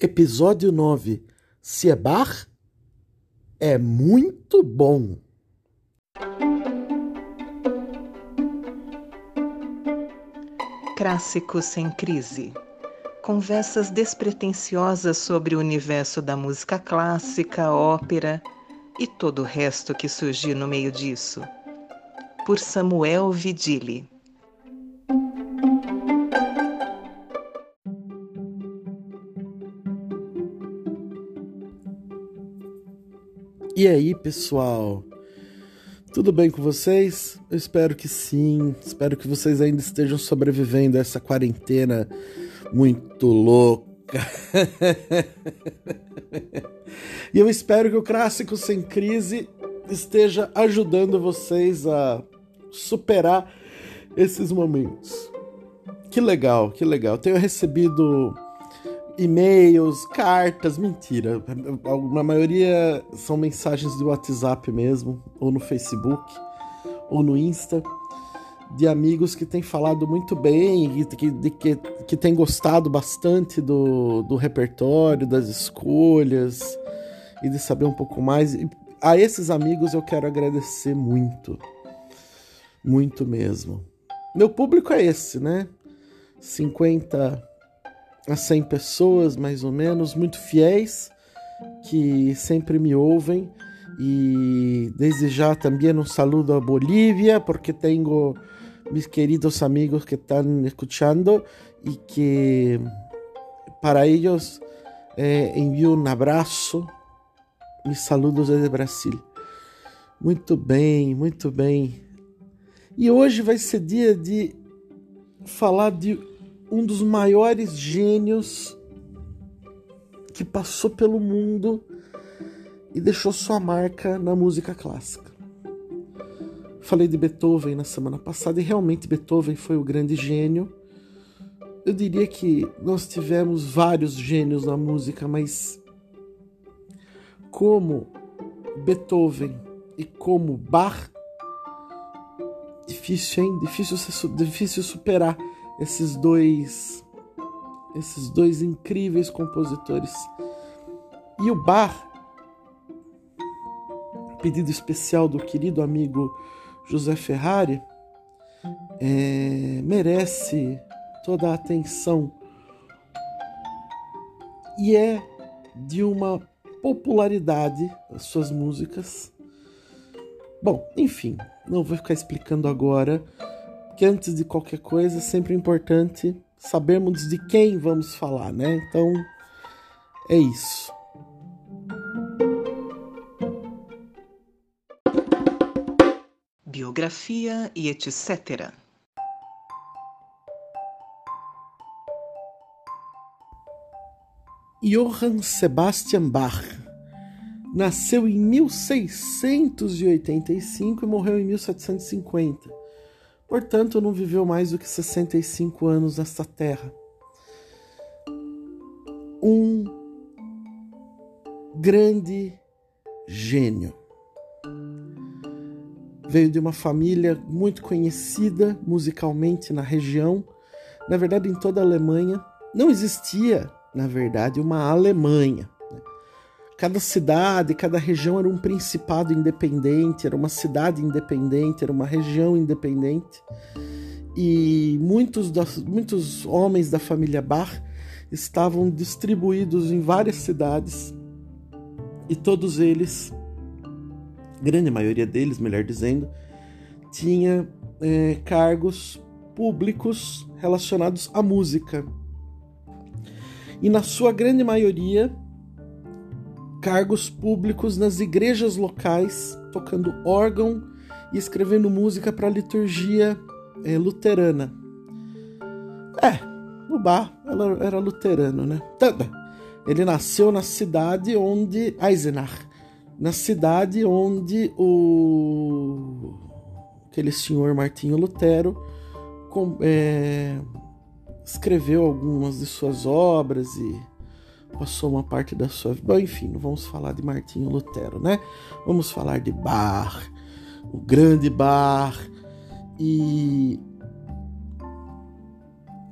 Episódio 9 Se é é muito bom. Clássico sem crise. Conversas despretensiosas sobre o universo da música clássica, ópera e todo o resto que surgir no meio disso. Por Samuel Vidili. E aí, pessoal? Tudo bem com vocês? Eu espero que sim. Espero que vocês ainda estejam sobrevivendo a essa quarentena muito louca. e eu espero que o Clássico Sem Crise esteja ajudando vocês a superar esses momentos. Que legal, que legal. Tenho recebido e-mails, cartas, mentira. A maioria são mensagens do WhatsApp mesmo, ou no Facebook, ou no Insta, de amigos que têm falado muito bem, que, que, que têm gostado bastante do, do repertório, das escolhas, e de saber um pouco mais. E a esses amigos eu quero agradecer muito. Muito mesmo. Meu público é esse, né? 50 a 100 pessoas, mais ou menos, muito fiéis, que sempre me ouvem. E desde já também um saludo a Bolívia, porque tenho mis queridos amigos que estão escuchando e que para eles eh, envio um abraço, mis saludos desde Brasil. Muito bem, muito bem. E hoje vai ser dia de falar de um dos maiores gênios que passou pelo mundo e deixou sua marca na música clássica. Falei de Beethoven na semana passada e realmente Beethoven foi o grande gênio. Eu diria que nós tivemos vários gênios na música, mas como Beethoven e como Bach, difícil, hein? Difícil, difícil superar esses dois esses dois incríveis compositores. E o bar, pedido especial do querido amigo José Ferrari, é, merece toda a atenção e é de uma popularidade as suas músicas. Bom, enfim, não vou ficar explicando agora que antes de qualquer coisa é sempre importante sabermos de quem vamos falar, né? Então é isso. Biografia e etc. Johann Sebastian Bach nasceu em 1685 e morreu em 1750 Portanto, não viveu mais do que 65 anos nesta terra. Um grande gênio. Veio de uma família muito conhecida musicalmente na região, na verdade em toda a Alemanha. Não existia, na verdade, uma Alemanha. Cada cidade, cada região era um principado independente, era uma cidade independente, era uma região independente. E muitos, das, muitos homens da família Bach estavam distribuídos em várias cidades e todos eles, grande maioria deles, melhor dizendo, tinha é, cargos públicos relacionados à música. E na sua grande maioria, cargos públicos nas igrejas locais, tocando órgão e escrevendo música para a liturgia é, luterana. É, o Bar era luterano, né? Ele nasceu na cidade onde Eisenach, na cidade onde o aquele senhor Martinho Lutero com, é, escreveu algumas de suas obras e passou uma parte da sua vida. Bom, enfim, não vamos falar de Martinho Lutero, né? Vamos falar de Bach, o grande Bach. E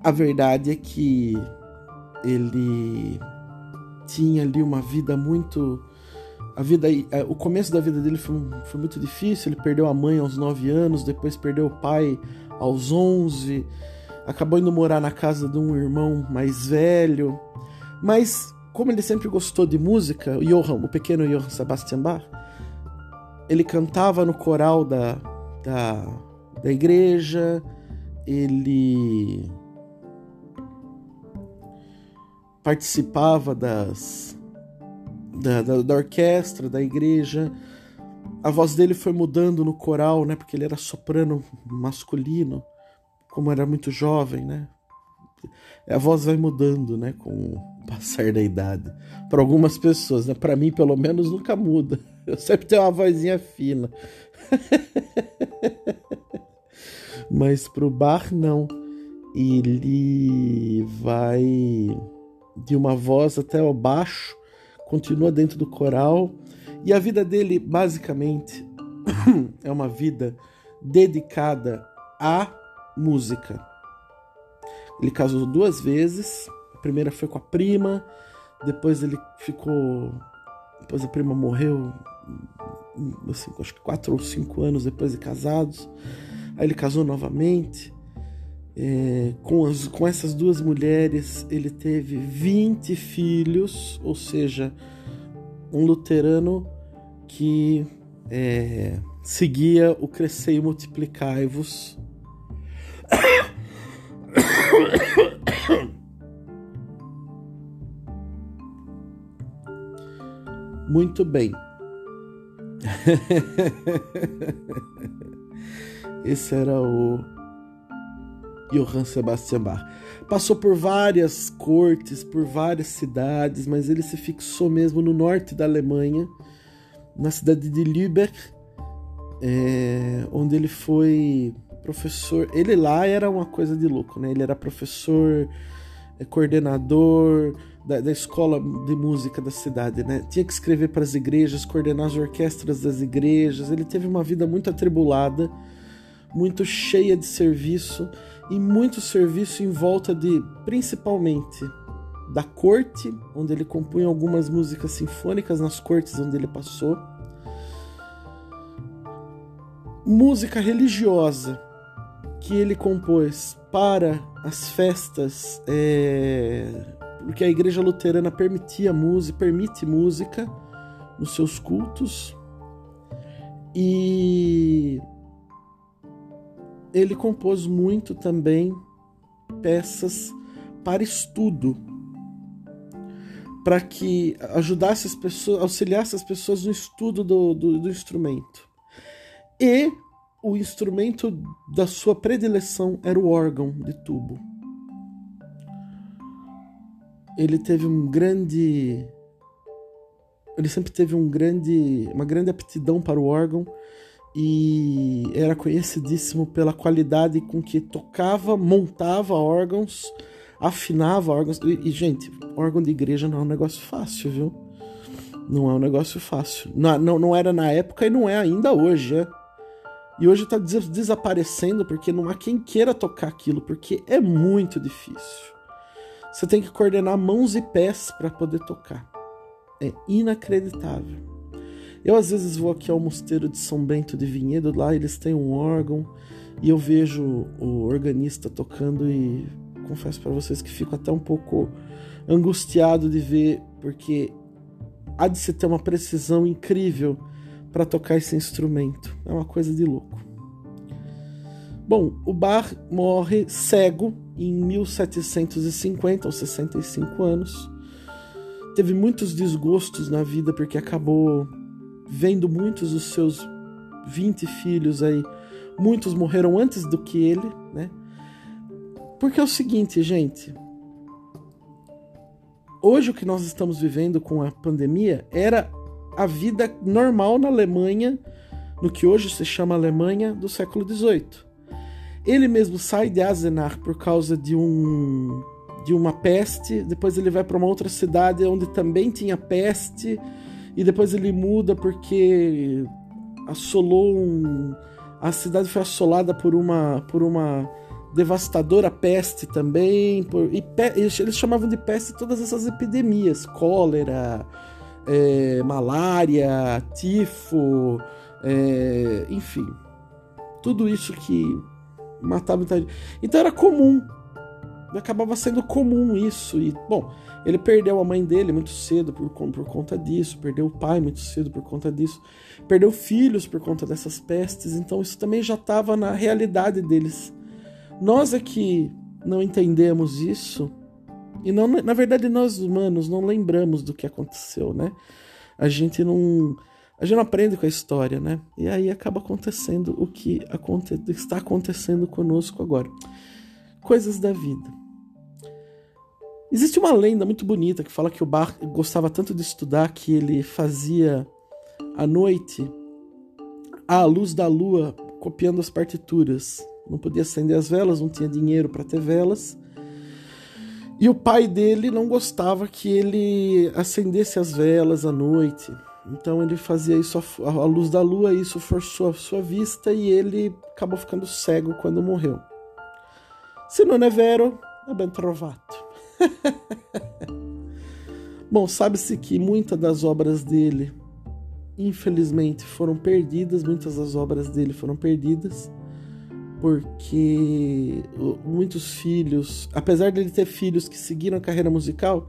a verdade é que ele tinha ali uma vida muito a vida o começo da vida dele foi, foi muito difícil ele perdeu a mãe aos 9 anos depois perdeu o pai aos 11 acabou indo morar na casa de um irmão mais velho mas como ele sempre gostou de música Johann o pequeno Johann Sebastian Bach ele cantava no coral da, da, da igreja ele participava das da, da, da, orquestra, da igreja. A voz dele foi mudando no coral, né? Porque ele era soprano masculino, como era muito jovem, né? A voz vai mudando, né? Com passar da idade. Para algumas pessoas, né? Para mim, pelo menos, nunca muda. Eu sempre tenho uma vozinha fina. Mas pro bar, não. Ele vai de uma voz até o baixo, continua dentro do coral, e a vida dele, basicamente, é uma vida dedicada à música. Ele casou duas vezes, primeira foi com a prima, depois ele ficou. Depois a prima morreu, assim, acho que quatro ou cinco anos depois de casados. Aí ele casou novamente. É, com, as, com essas duas mulheres, ele teve 20 filhos, ou seja, um luterano que é, seguia o crescer e multiplicai-vos. Muito bem. Esse era o Johann Sebastian Bach. Passou por várias cortes, por várias cidades, mas ele se fixou mesmo no norte da Alemanha, na cidade de Lübeck, é, onde ele foi professor. Ele lá era uma coisa de louco, né? Ele era professor, é, coordenador da, da, escola de música da cidade, né? Tinha que escrever para as igrejas, coordenar as orquestras das igrejas. Ele teve uma vida muito atribulada, muito cheia de serviço e muito serviço em volta de, principalmente, da corte, onde ele compunha algumas músicas sinfônicas nas cortes onde ele passou. Música religiosa que ele compôs para as festas, é, porque a igreja luterana permitia música, permite música nos seus cultos. E ele compôs muito também peças para estudo, para que ajudasse as pessoas, auxiliasse as pessoas no estudo do, do, do instrumento. E o instrumento da sua predileção era o órgão de tubo. Ele teve um grande ele sempre teve um grande, uma grande aptidão para o órgão e era conhecidíssimo pela qualidade com que tocava, montava órgãos, afinava órgãos. E, e, gente, órgão de igreja não é um negócio fácil, viu? Não é um negócio fácil. Não, não, não era na época e não é ainda hoje, é? E hoje está des desaparecendo porque não há quem queira tocar aquilo, porque é muito difícil. Você tem que coordenar mãos e pés para poder tocar. É inacreditável. Eu às vezes vou aqui ao mosteiro de São Bento de Vinhedo, lá eles têm um órgão e eu vejo o organista tocando e confesso para vocês que fico até um pouco angustiado de ver, porque há de se ter uma precisão incrível para tocar esse instrumento. É uma coisa de louco. Bom, o Bach morre cego em 1750, aos 65 anos. Teve muitos desgostos na vida porque acabou vendo muitos dos seus 20 filhos aí, muitos morreram antes do que ele, né? Porque é o seguinte, gente. Hoje o que nós estamos vivendo com a pandemia era a vida normal na Alemanha, no que hoje se chama Alemanha do século XVIII. Ele mesmo sai de Azenach por causa de um de uma peste, depois ele vai para uma outra cidade onde também tinha peste e depois ele muda porque assolou um. A cidade foi assolada por uma, por uma devastadora peste também. Por, e pe, eles chamavam de peste todas essas epidemias: cólera, é, malária, tifo, é, enfim. Tudo isso que matava muita Então era comum. Acabava sendo comum isso. E, bom, ele perdeu a mãe dele muito cedo por, por conta disso, perdeu o pai muito cedo por conta disso, perdeu filhos por conta dessas pestes, então isso também já estava na realidade deles. Nós é que não entendemos isso, e não, na verdade nós humanos não lembramos do que aconteceu, né? A gente não. A gente não aprende com a história, né? E aí acaba acontecendo o que aconte, está acontecendo conosco agora. Coisas da vida. Existe uma lenda muito bonita que fala que o Bach gostava tanto de estudar que ele fazia à noite à luz da lua copiando as partituras. Não podia acender as velas, não tinha dinheiro para ter velas. E o pai dele não gostava que ele acendesse as velas à noite. Então ele fazia isso à luz da lua, e isso forçou a sua vista e ele acabou ficando cego quando morreu. Se não é vero, é ben trovato. Bom, sabe-se que muitas das obras dele, infelizmente, foram perdidas, muitas das obras dele foram perdidas, porque muitos filhos, apesar dele ter filhos que seguiram a carreira musical,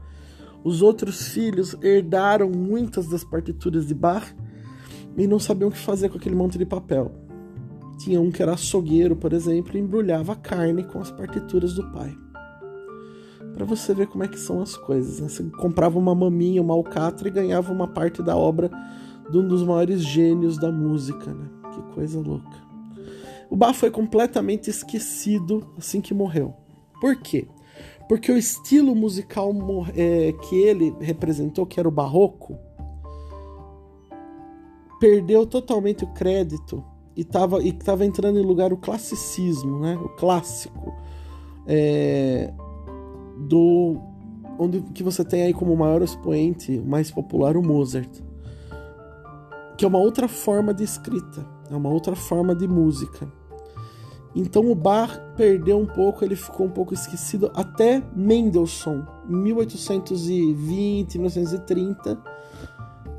os outros filhos herdaram muitas das partituras de Bach e não sabiam o que fazer com aquele monte de papel. Tinha um que era açougueiro, por exemplo, e embrulhava carne com as partituras do pai para você ver como é que são as coisas. Né? Você comprava uma maminha, uma alcatra e ganhava uma parte da obra de um dos maiores gênios da música, né? Que coisa louca. O Bach foi completamente esquecido assim que morreu. Por quê? Porque o estilo musical é, que ele representou, que era o barroco, perdeu totalmente o crédito e estava e tava entrando em lugar o classicismo, né? o clássico. É, do onde que você tem aí como maior expoente, mais popular, o Mozart, que é uma outra forma de escrita, é uma outra forma de música. Então o Bach perdeu um pouco, ele ficou um pouco esquecido até Mendelssohn, em 1820, 1930,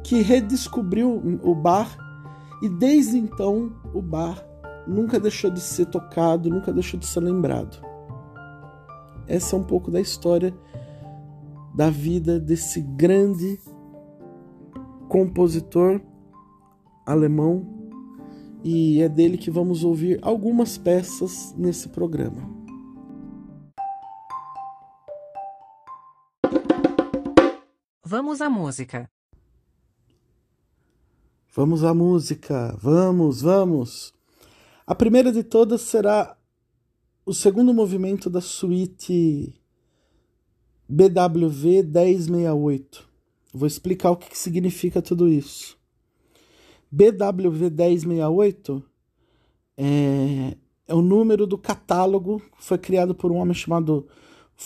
que redescobriu o Bach e desde então o Bach nunca deixou de ser tocado, nunca deixou de ser lembrado. Essa é um pouco da história da vida desse grande compositor alemão e é dele que vamos ouvir algumas peças nesse programa. Vamos à música. Vamos à música. Vamos, vamos. A primeira de todas será o segundo movimento da suíte BWV 1068. Vou explicar o que significa tudo isso. BWV 1068 é, é o número do catálogo que foi criado por um homem chamado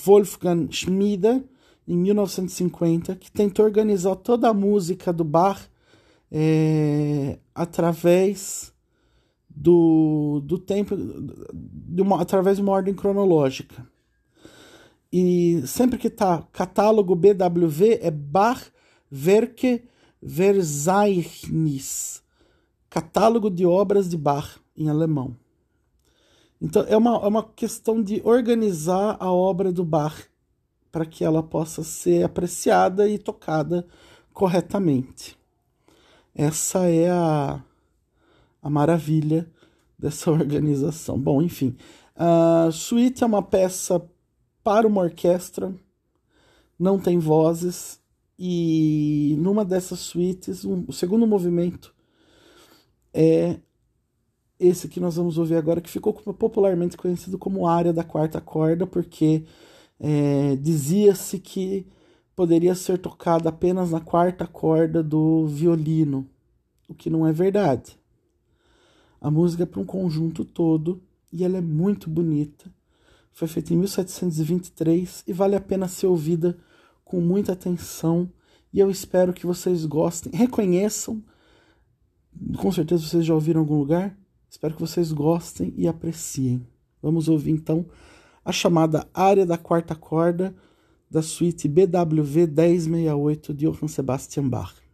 Wolfgang Schmieder em 1950, que tentou organizar toda a música do Bach é, através do, do tempo de uma, através de uma ordem cronológica. E sempre que está catálogo BWV é Bach Werke Verzeichnis, catálogo de obras de Bach em alemão. Então é uma, é uma questão de organizar a obra do Bach para que ela possa ser apreciada e tocada corretamente. Essa é a, a maravilha dessa organização. Bom, enfim, a suíte é uma peça para uma orquestra, não tem vozes, e numa dessas suítes, um, o segundo movimento é esse que nós vamos ouvir agora, que ficou popularmente conhecido como área da quarta corda, porque é, dizia-se que poderia ser tocada apenas na quarta corda do violino, o que não é verdade. A música é para um conjunto todo e ela é muito bonita. Foi feita em 1723 e vale a pena ser ouvida com muita atenção. E eu espero que vocês gostem, reconheçam. Com certeza vocês já ouviram em algum lugar. Espero que vocês gostem e apreciem. Vamos ouvir então a chamada área da quarta corda da suíte BWV 1068 de Johann Sebastian Bach.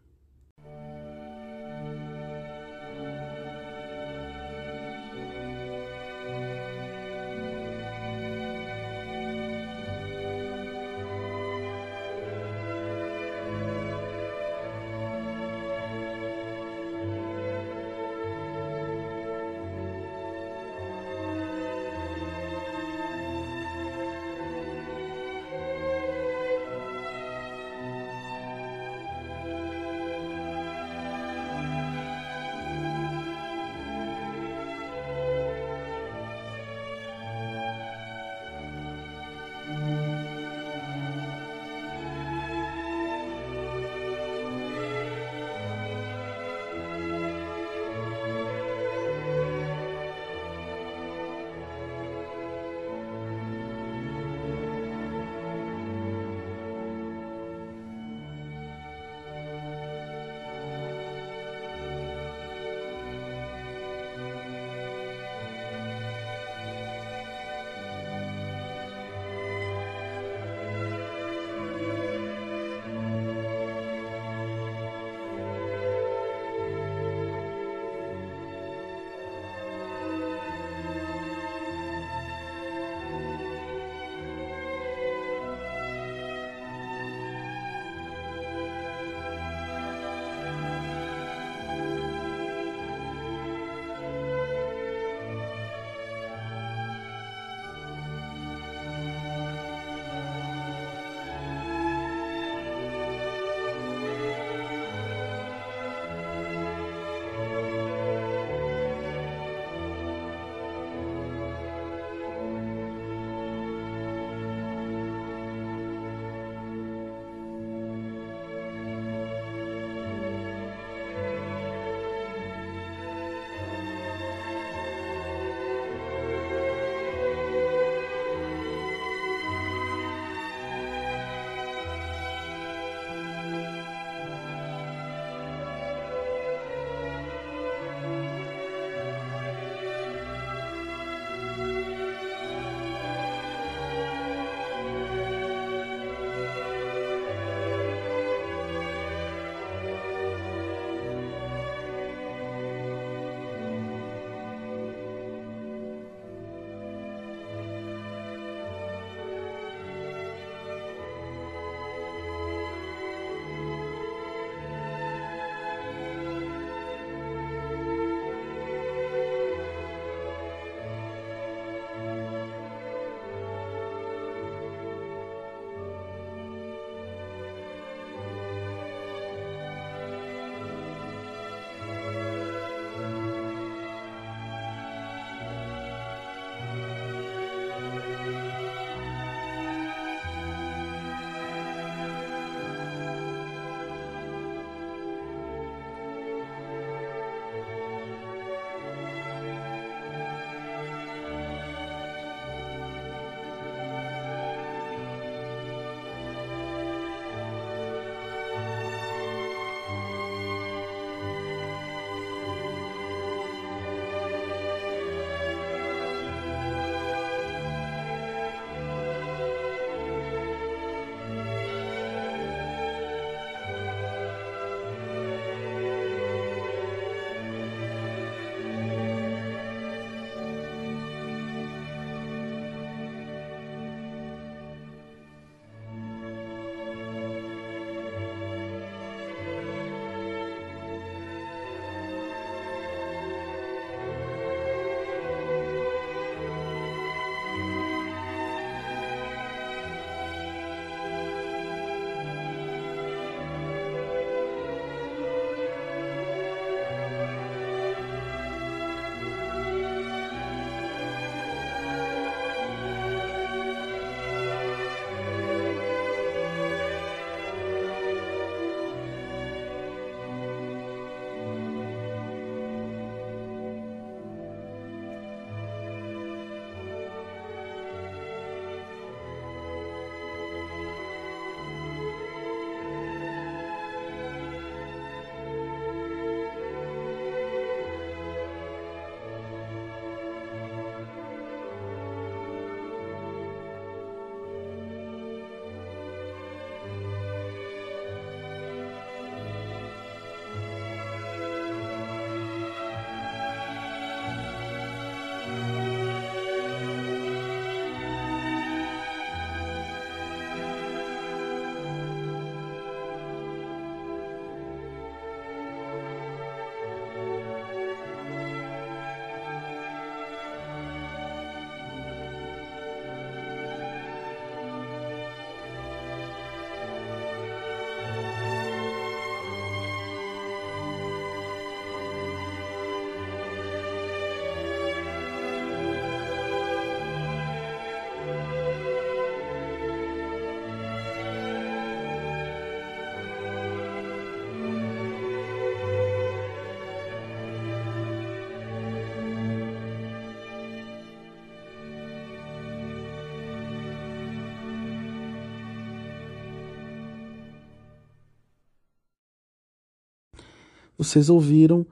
Vocês ouviram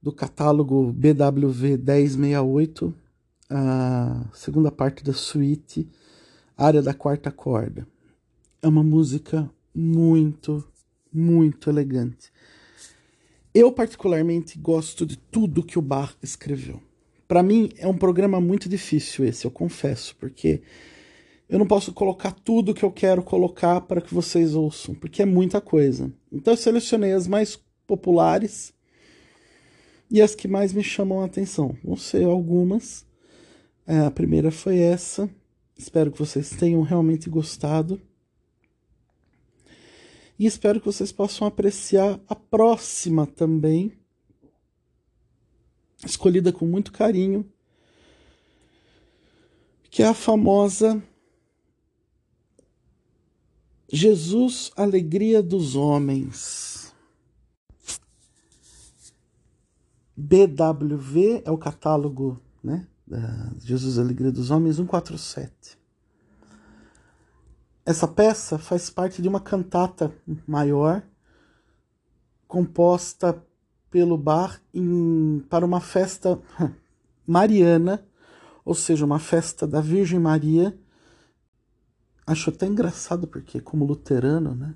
do catálogo BWV 1068, a segunda parte da suíte, área da quarta corda. É uma música muito, muito elegante. Eu, particularmente, gosto de tudo que o Bach escreveu. Para mim, é um programa muito difícil esse, eu confesso, porque eu não posso colocar tudo que eu quero colocar para que vocês ouçam, porque é muita coisa. Então, eu selecionei as mais populares e as que mais me chamam a atenção. Vão ser algumas. É, a primeira foi essa. Espero que vocês tenham realmente gostado. E espero que vocês possam apreciar a próxima também, escolhida com muito carinho, que é a famosa Jesus, Alegria dos Homens. BWV é o catálogo, né? Jesus Alegria dos Homens 147. Essa peça faz parte de uma cantata maior composta pelo Bar em, para uma festa mariana, ou seja, uma festa da Virgem Maria. Acho até engraçado porque como luterano, né?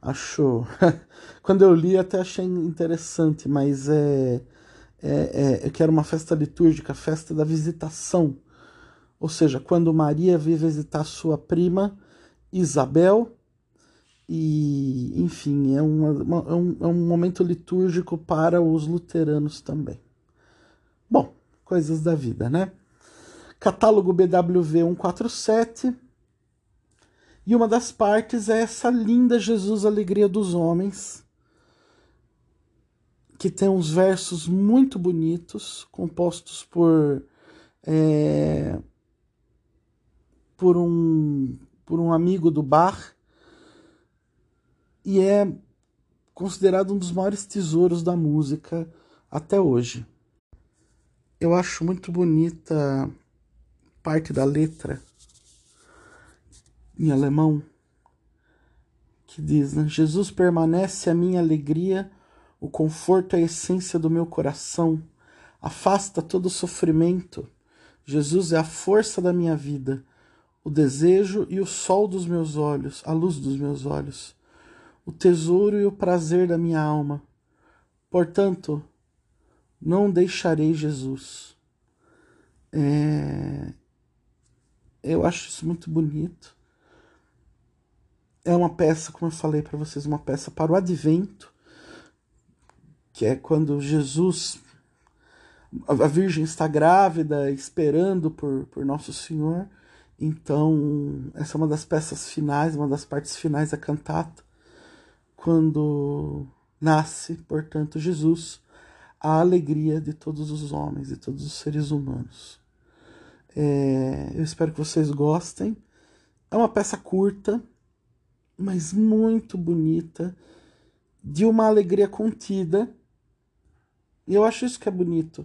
Acho quando eu li até achei interessante, mas é é, é, que era uma festa litúrgica, festa da visitação. Ou seja, quando Maria veio visitar sua prima Isabel, e enfim, é, uma, uma, é, um, é um momento litúrgico para os luteranos também. Bom, coisas da vida, né? Catálogo BWV 147. E uma das partes é essa linda Jesus Alegria dos Homens, que tem uns versos muito bonitos, compostos por é, por um por um amigo do bar e é considerado um dos maiores tesouros da música até hoje. Eu acho muito bonita parte da letra em alemão que diz: né? Jesus permanece a minha alegria o conforto é a essência do meu coração. Afasta todo o sofrimento. Jesus é a força da minha vida, o desejo e o sol dos meus olhos, a luz dos meus olhos, o tesouro e o prazer da minha alma. Portanto, não deixarei Jesus. É... Eu acho isso muito bonito. É uma peça, como eu falei para vocês, uma peça para o advento que é quando Jesus, a Virgem está grávida, esperando por, por Nosso Senhor. Então, essa é uma das peças finais, uma das partes finais da cantata, quando nasce, portanto, Jesus, a alegria de todos os homens, de todos os seres humanos. É, eu espero que vocês gostem. É uma peça curta, mas muito bonita, de uma alegria contida e eu acho isso que é bonito.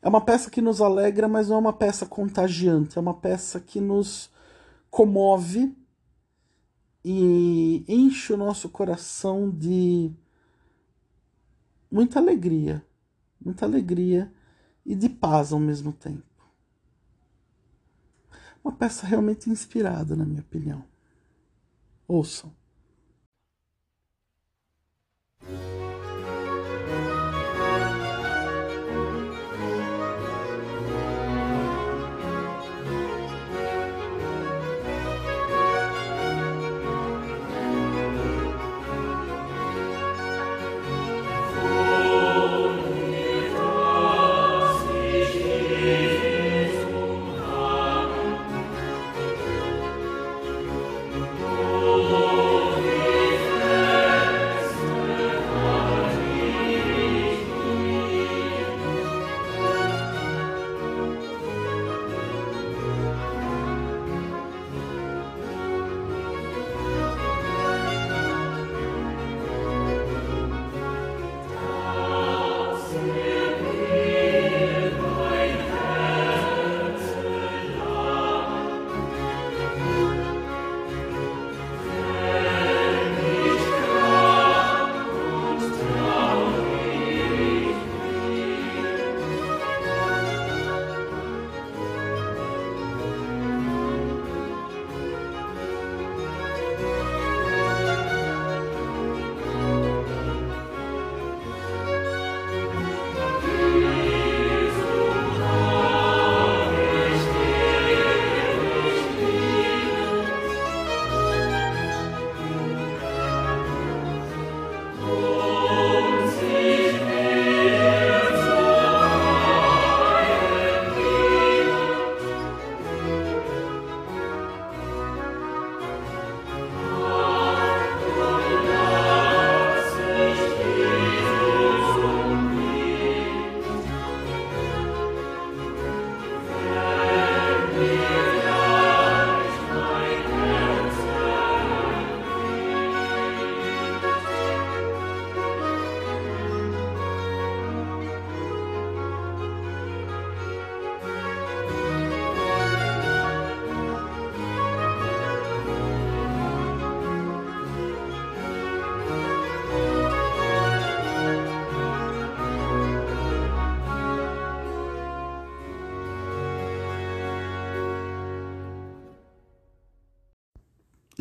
É uma peça que nos alegra, mas não é uma peça contagiante. É uma peça que nos comove e enche o nosso coração de muita alegria. Muita alegria e de paz ao mesmo tempo. Uma peça realmente inspirada, na minha opinião. Ouçam.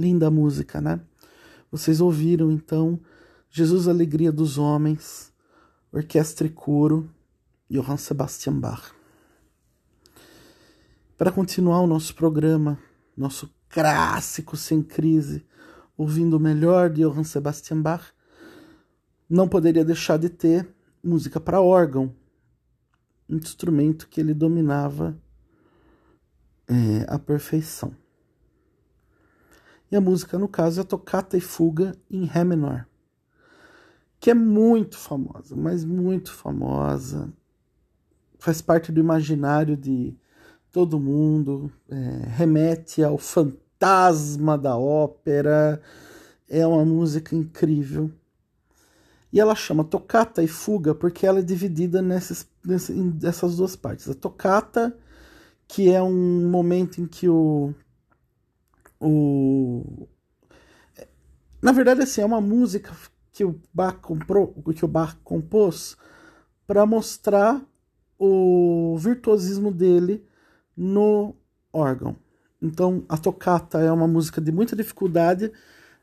Linda música, né? Vocês ouviram então Jesus Alegria dos Homens, Orquestra e Coro, Johann Sebastian Bach. Para continuar o nosso programa, nosso clássico sem crise, ouvindo o melhor de Johann Sebastian Bach, não poderia deixar de ter música para órgão, um instrumento que ele dominava é, à perfeição. E a música, no caso, é a Tocata e Fuga em Ré menor, que é muito famosa, mas muito famosa. Faz parte do imaginário de todo mundo, é, remete ao fantasma da ópera. É uma música incrível. E ela chama Tocata e Fuga porque ela é dividida nessas, nessas duas partes. A tocata, que é um momento em que o o na verdade assim é uma música que o Bach comprou, que o Bach compôs para mostrar o virtuosismo dele no órgão. Então a tocata é uma música de muita dificuldade,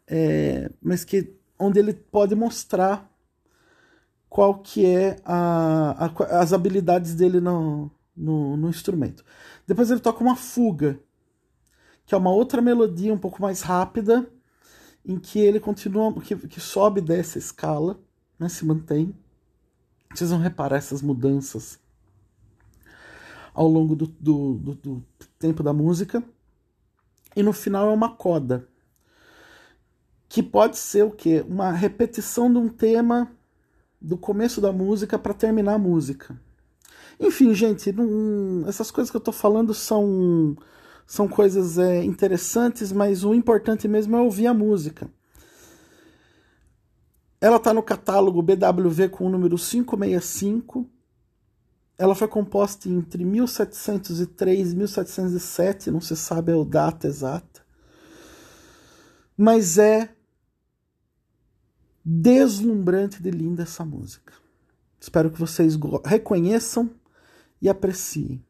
é, mas que onde ele pode mostrar qual que é a, a as habilidades dele no, no, no instrumento. Depois ele toca uma fuga, que é uma outra melodia um pouco mais rápida, em que ele continua, que, que sobe dessa escala, né, se mantém. Vocês vão reparar essas mudanças ao longo do, do, do, do tempo da música. E no final é uma coda, que pode ser o quê? Uma repetição de um tema do começo da música para terminar a música. Enfim, gente, não, essas coisas que eu estou falando são são coisas é, interessantes, mas o importante mesmo é ouvir a música. Ela está no catálogo BWV com o número 565. Ela foi composta entre 1703 e 1707, não se sabe a data exata. Mas é deslumbrante de linda essa música. Espero que vocês reconheçam e apreciem.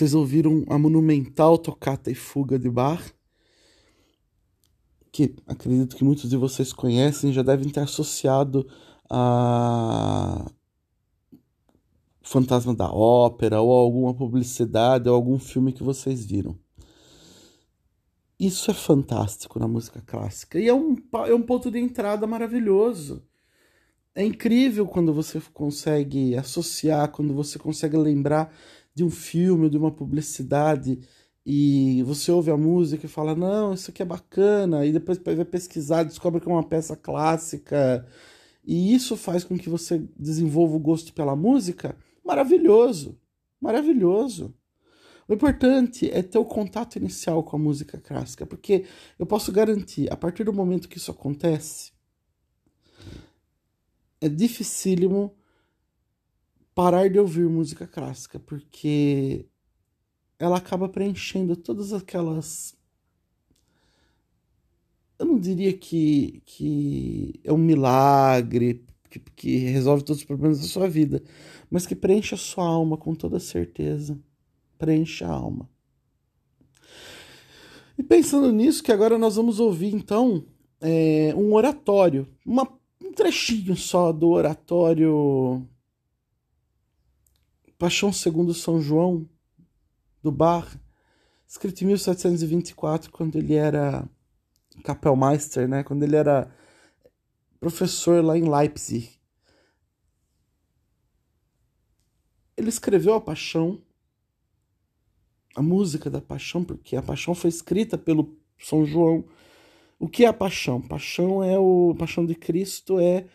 Vocês ouviram a monumental Tocata e Fuga de Bach, que acredito que muitos de vocês conhecem, já devem ter associado a Fantasma da Ópera ou alguma publicidade ou algum filme que vocês viram. Isso é fantástico na música clássica e é um, é um ponto de entrada maravilhoso. É incrível quando você consegue associar, quando você consegue lembrar de um filme, de uma publicidade e você ouve a música e fala: Não, isso aqui é bacana, e depois vai pesquisar, descobre que é uma peça clássica, e isso faz com que você desenvolva o gosto pela música. Maravilhoso, maravilhoso. O importante é ter o contato inicial com a música clássica, porque eu posso garantir, a partir do momento que isso acontece, é dificílimo parar de ouvir música clássica, porque ela acaba preenchendo todas aquelas. Eu não diria que, que é um milagre que, que resolve todos os problemas da sua vida, mas que preenche a sua alma com toda certeza. Preenche a alma. E pensando nisso, que agora nós vamos ouvir então é, um oratório, uma, um trechinho só do oratório Paixão segundo São João, do Bach, escrito em 1724, quando ele era Kapellmeister, né? quando ele era professor lá em Leipzig. Ele escreveu a Paixão, a música da Paixão, porque a Paixão foi escrita pelo São João. O que é a Paixão? Paixão é o Paixão de Cristo é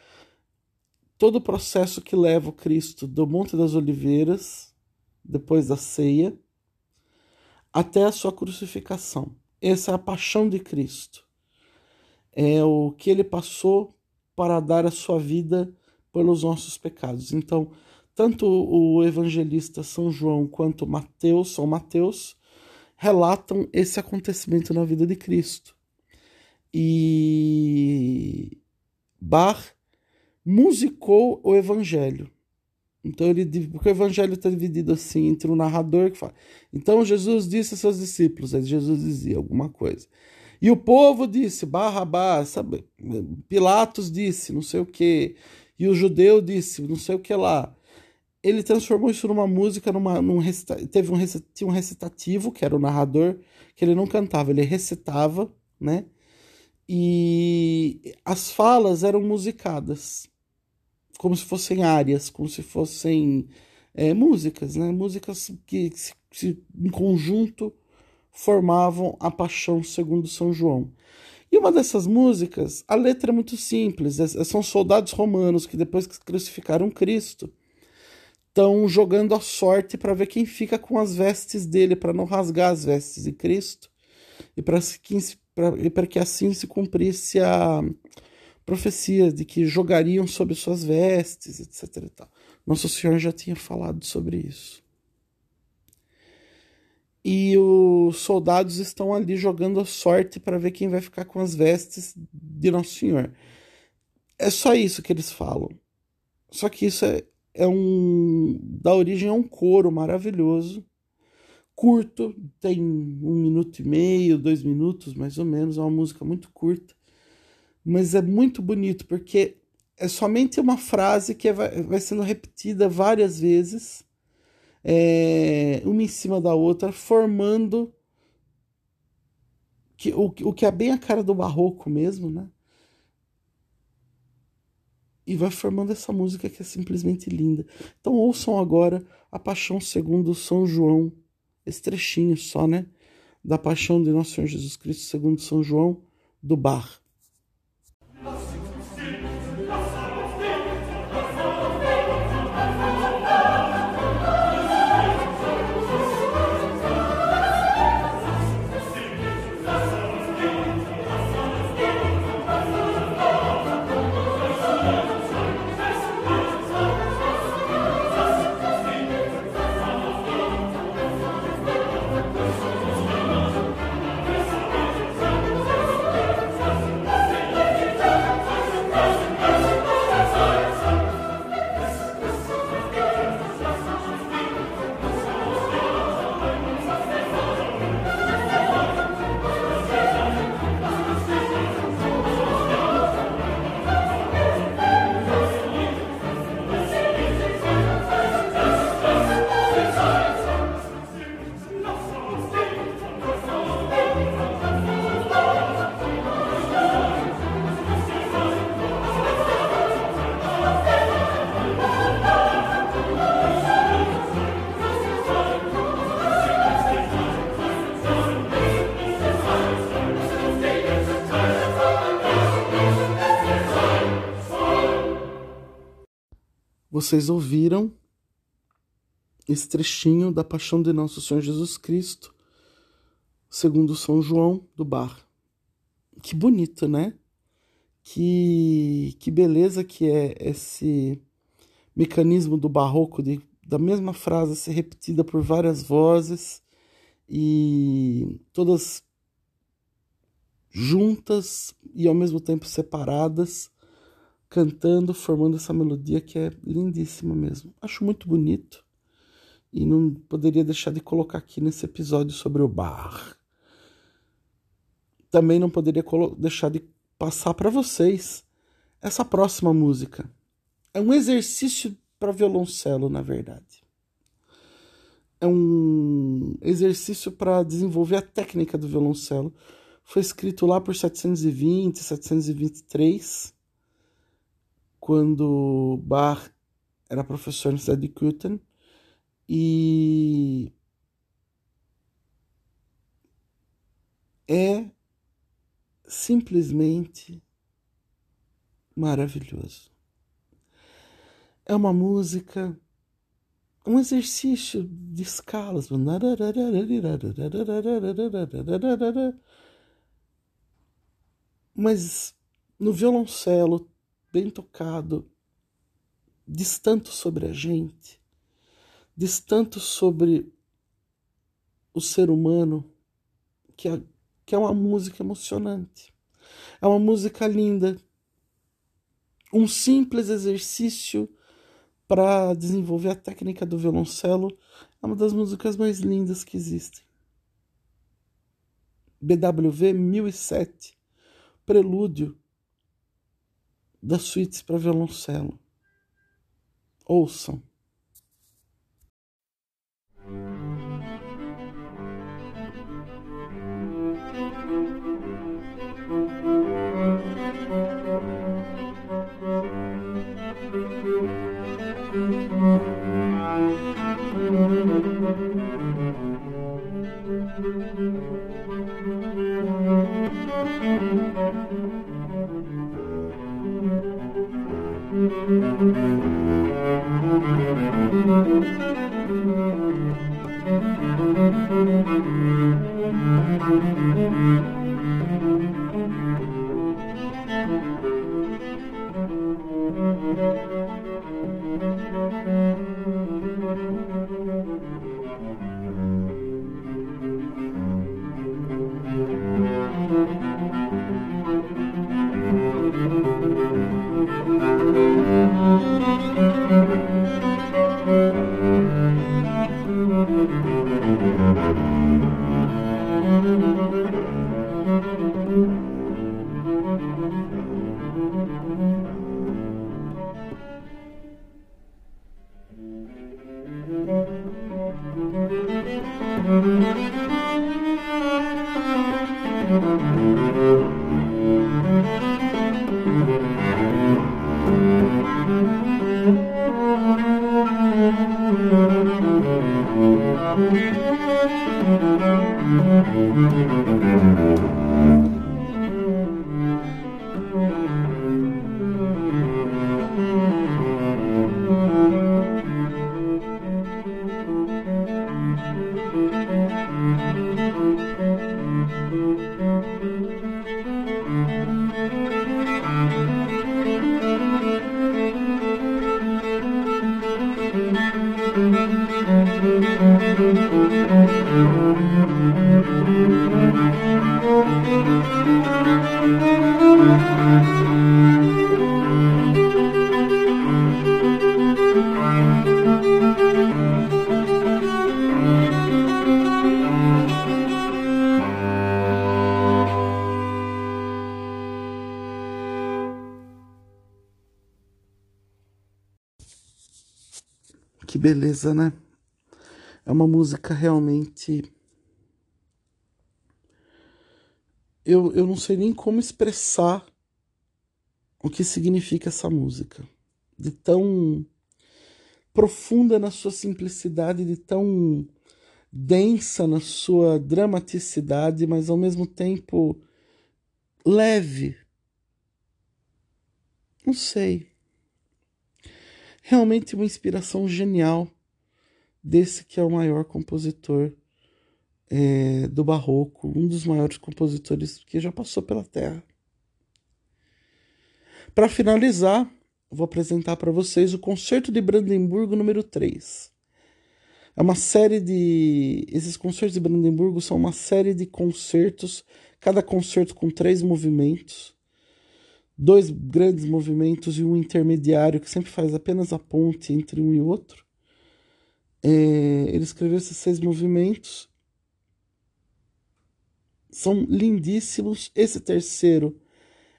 todo o processo que leva o Cristo do Monte das Oliveiras, depois da ceia, até a sua crucificação. Essa é a paixão de Cristo. É o que ele passou para dar a sua vida pelos nossos pecados. Então, tanto o evangelista São João quanto Mateus, São Mateus, relatam esse acontecimento na vida de Cristo. E Bach musicou o evangelho. Então ele porque o evangelho está dividido assim entre o narrador que fala. Então Jesus disse a seus discípulos, aí Jesus dizia alguma coisa. E o povo disse, Barrabás, sabe? Pilatos disse, não sei o que. E o judeu disse, não sei o que lá. Ele transformou isso numa música, numa, num teve um, tinha um recitativo, que era o narrador, que ele não cantava, ele recitava, né? E as falas eram musicadas como se fossem áreas, como se fossem é, músicas, né? músicas que se, se, em conjunto formavam a paixão segundo São João. E uma dessas músicas, a letra é muito simples, é, são soldados romanos que depois que crucificaram Cristo estão jogando a sorte para ver quem fica com as vestes dele, para não rasgar as vestes de Cristo e para que, que assim se cumprisse a, profecias de que jogariam sobre suas vestes, etc. Nosso Senhor já tinha falado sobre isso. E os soldados estão ali jogando a sorte para ver quem vai ficar com as vestes de Nosso Senhor. É só isso que eles falam. Só que isso é, é um. dá origem a um coro maravilhoso, curto, tem um minuto e meio, dois minutos mais ou menos, é uma música muito curta mas é muito bonito porque é somente uma frase que vai, vai sendo repetida várias vezes, é, uma em cima da outra, formando que, o, o que é bem a cara do barroco mesmo, né? E vai formando essa música que é simplesmente linda. Então ouçam agora a Paixão segundo São João, esse trechinho só, né? Da Paixão de Nosso Senhor Jesus Cristo segundo São João, do Bar. Vocês ouviram esse trechinho da Paixão de Nosso Senhor Jesus Cristo, segundo São João do Bar. Que bonito, né? Que, que beleza que é esse mecanismo do barroco de da mesma frase ser repetida por várias vozes e todas juntas e ao mesmo tempo separadas, cantando, formando essa melodia que é lindíssima mesmo. Acho muito bonito e não poderia deixar de colocar aqui nesse episódio sobre o bar. Também não poderia deixar de passar para vocês essa próxima música. É um exercício para violoncelo, na verdade. É um exercício para desenvolver a técnica do violoncelo. Foi escrito lá por 720, 723, quando Bach era professor na cidade de Köthen. E é simplesmente maravilhoso. É uma música, um exercício de escalas. Mas no violoncelo, bem tocado, diz tanto sobre a gente, diz tanto sobre o ser humano, que é, que é uma música emocionante. É uma música linda. Um simples exercício para desenvolver a técnica do violoncelo. É uma das músicas mais lindas que existem. BWV 1007, Prelúdio das suítes para violoncelo. Ouçam. Que beleza, né? É uma música realmente. Eu, eu não sei nem como expressar o que significa essa música. De tão profunda na sua simplicidade, de tão densa na sua dramaticidade, mas ao mesmo tempo leve. Não sei. Realmente uma inspiração genial desse que é o maior compositor é, do Barroco, um dos maiores compositores que já passou pela Terra. Para finalizar, vou apresentar para vocês o Concerto de Brandemburgo número 3. É uma série de. Esses concertos de Brandemburgo são uma série de concertos, cada concerto com três movimentos, dois grandes movimentos e um intermediário que sempre faz apenas a ponte entre um e outro. É, ele escreveu esses seis movimentos. São lindíssimos. Esse terceiro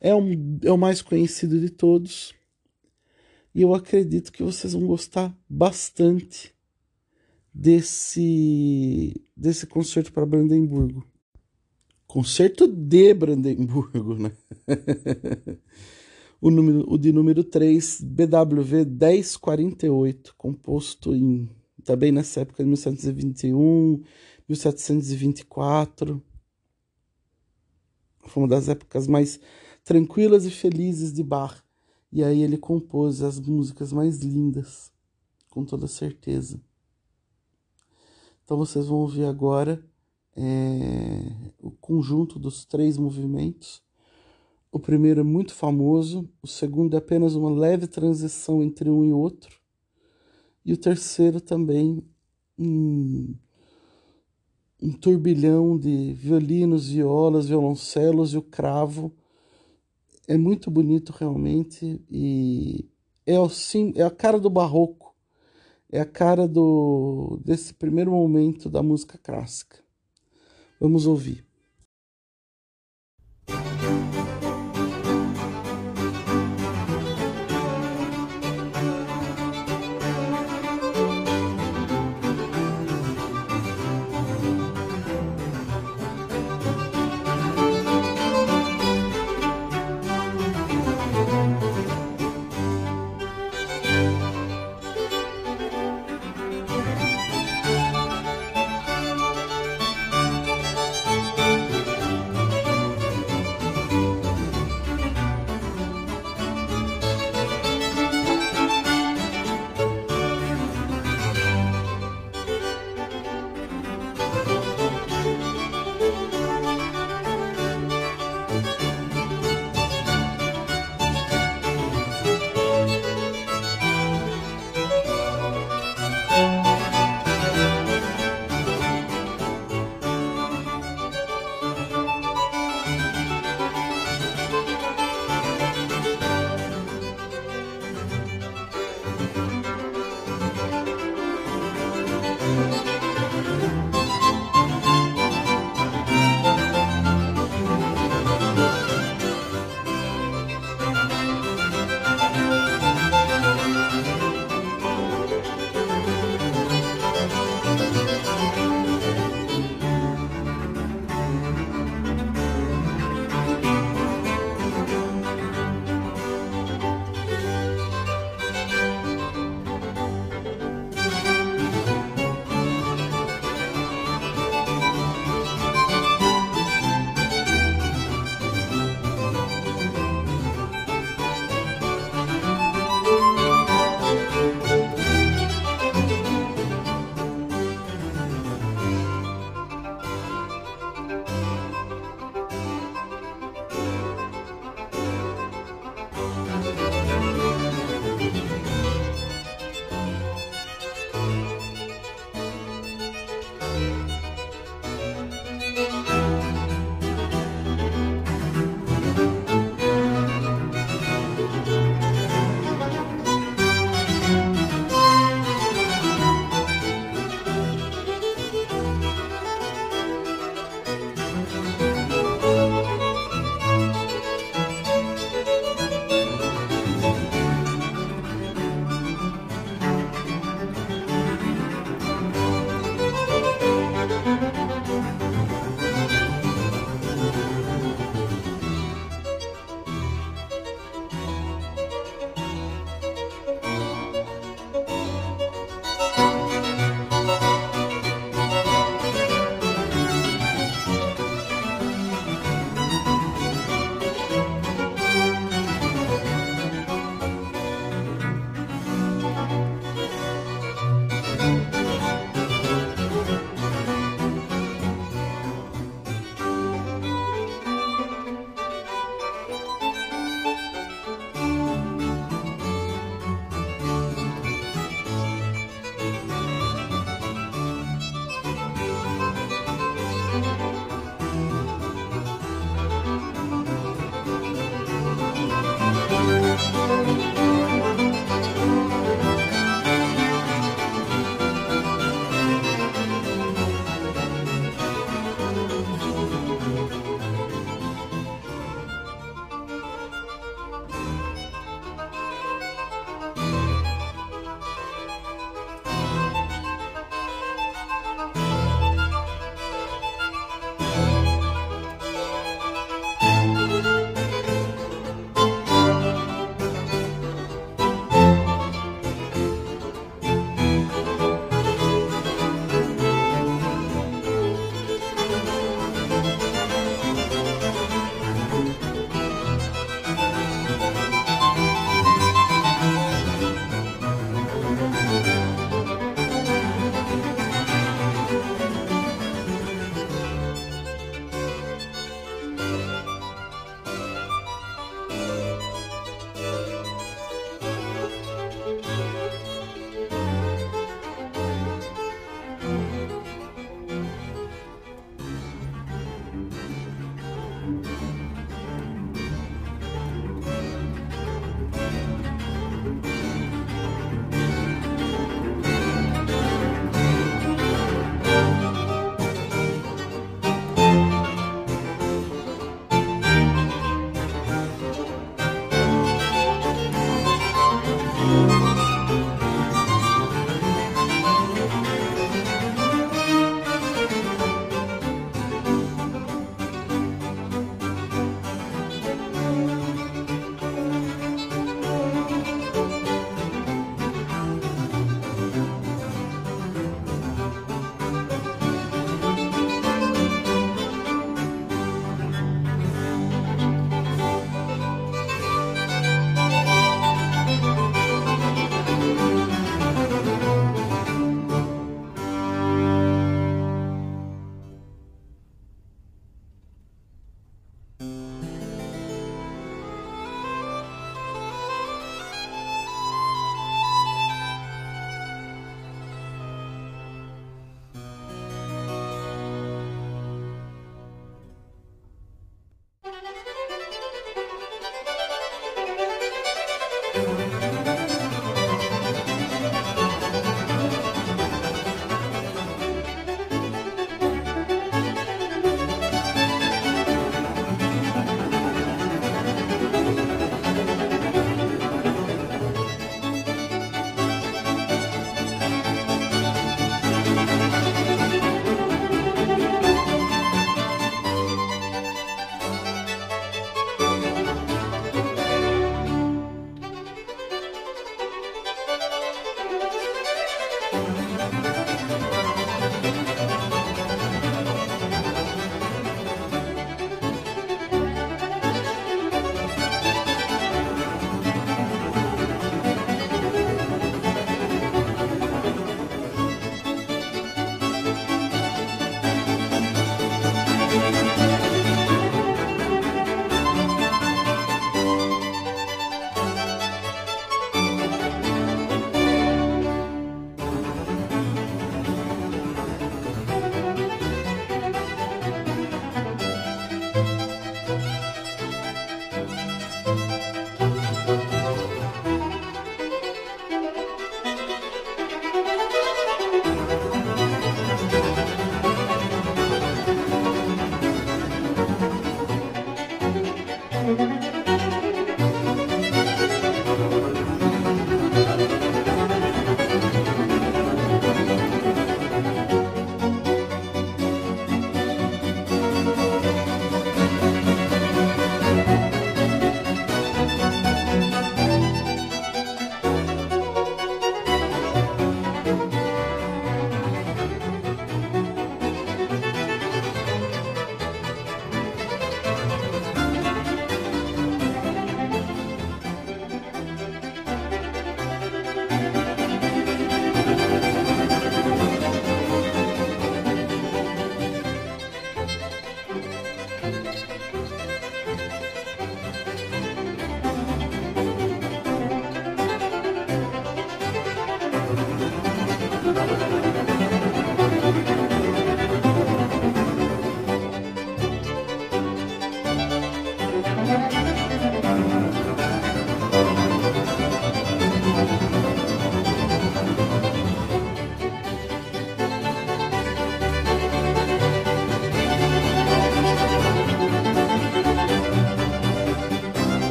é, um, é o mais conhecido de todos. E eu acredito que vocês vão gostar bastante desse, desse concerto para Brandemburgo. Concerto de Brandemburgo, né? o, número, o de número 3, BWV 1048, composto em também nessa época de 1721, 1724. Foi uma das épocas mais tranquilas e felizes de Bach. E aí ele compôs as músicas mais lindas, com toda certeza. Então vocês vão ouvir agora é, o conjunto dos três movimentos. O primeiro é muito famoso, o segundo é apenas uma leve transição entre um e outro, e o terceiro também um, um turbilhão de violinos, violas, violoncelos e o cravo. É muito bonito realmente e é, o, sim, é a cara do barroco é a cara do desse primeiro momento da música clássica. Vamos ouvir.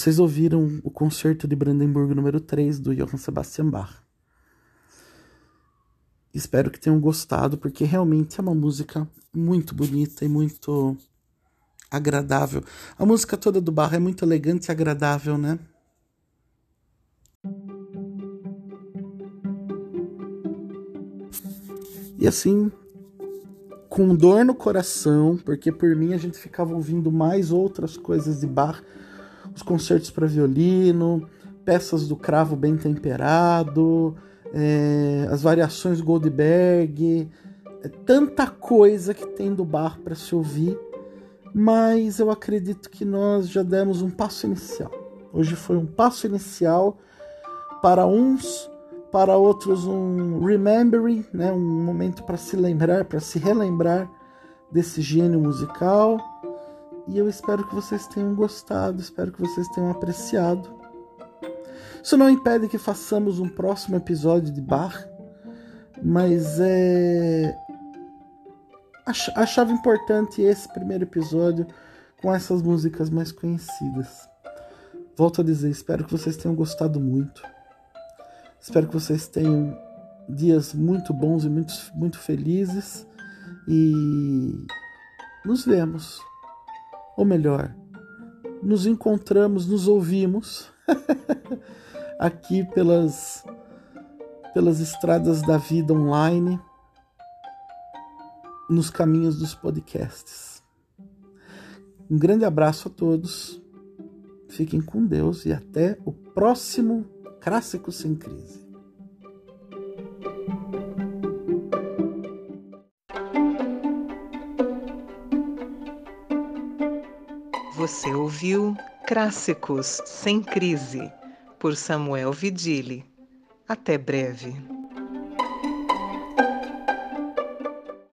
Vocês ouviram o concerto de Brandenburgo número 3 do Johann Sebastian Bach. Espero que tenham gostado, porque realmente é uma música muito bonita e muito agradável. A música toda do Bach é muito elegante e agradável, né? E assim, com dor no coração, porque por mim a gente ficava ouvindo mais outras coisas de Bach os concertos para violino, peças do cravo bem temperado, é, as variações Goldberg, é tanta coisa que tem do bar para se ouvir, mas eu acredito que nós já demos um passo inicial. Hoje foi um passo inicial para uns, para outros um remembering, né, um momento para se lembrar, para se relembrar desse gênio musical e eu espero que vocês tenham gostado, espero que vocês tenham apreciado. Isso não impede que façamos um próximo episódio de Bar, mas é. Achava importante esse primeiro episódio com essas músicas mais conhecidas. Volto a dizer, espero que vocês tenham gostado muito. Espero que vocês tenham dias muito bons e muito, muito felizes. E nos vemos ou melhor, nos encontramos, nos ouvimos aqui pelas pelas estradas da vida online, nos caminhos dos podcasts. Um grande abraço a todos. Fiquem com Deus e até o próximo Clássicos sem crise. Você ouviu Clássicos sem crise por Samuel Vidili. Até breve.